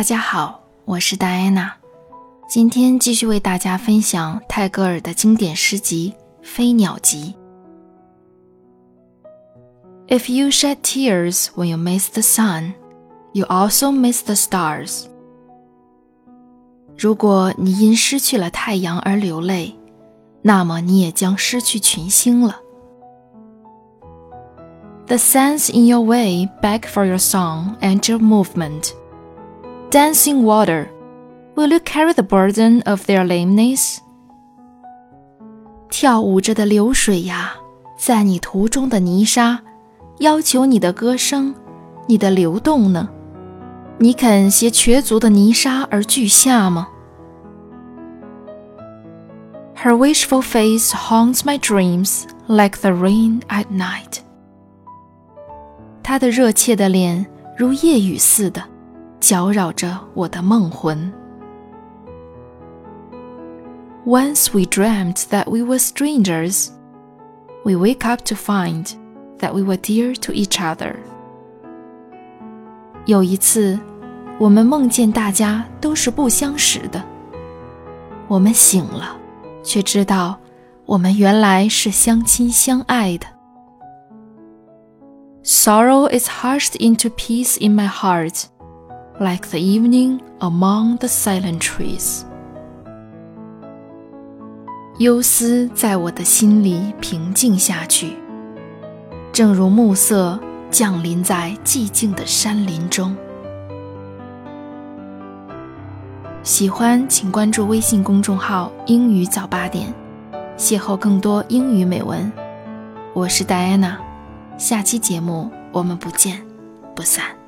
大家好，我是戴安娜，今天继续为大家分享泰戈尔的经典诗集《飞鸟集》。If you shed tears when you miss the sun, you also miss the stars. 如果你因失去了太阳而流泪，那么你也将失去群星了。The sands in your way beg for your song and your movement. Dancing water, will you carry the burden of their lameness? 跳舞着的流水呀，在你途中的泥沙，要求你的歌声，你的流动呢？你肯携瘸足的泥沙而俱下吗？Her wishful face haunts my dreams like the rain at night. 她的热切的脸如夜雨似的。搅扰着我的梦魂。Once we dreamt that we were strangers, we wake up to find that we were dear to each other. 有一次，我们梦见大家都是不相识的。我们醒了，却知道我们原来是相亲相爱的。Sorrow is hushed into peace in my heart Like the evening among the silent trees. 忧思在我的心里平静下去，正如暮色降临在寂静的山林中。喜欢请关注微信公众号“英语早八点”，邂逅更多英语美文。我是戴安娜，下期节目我们不见不散。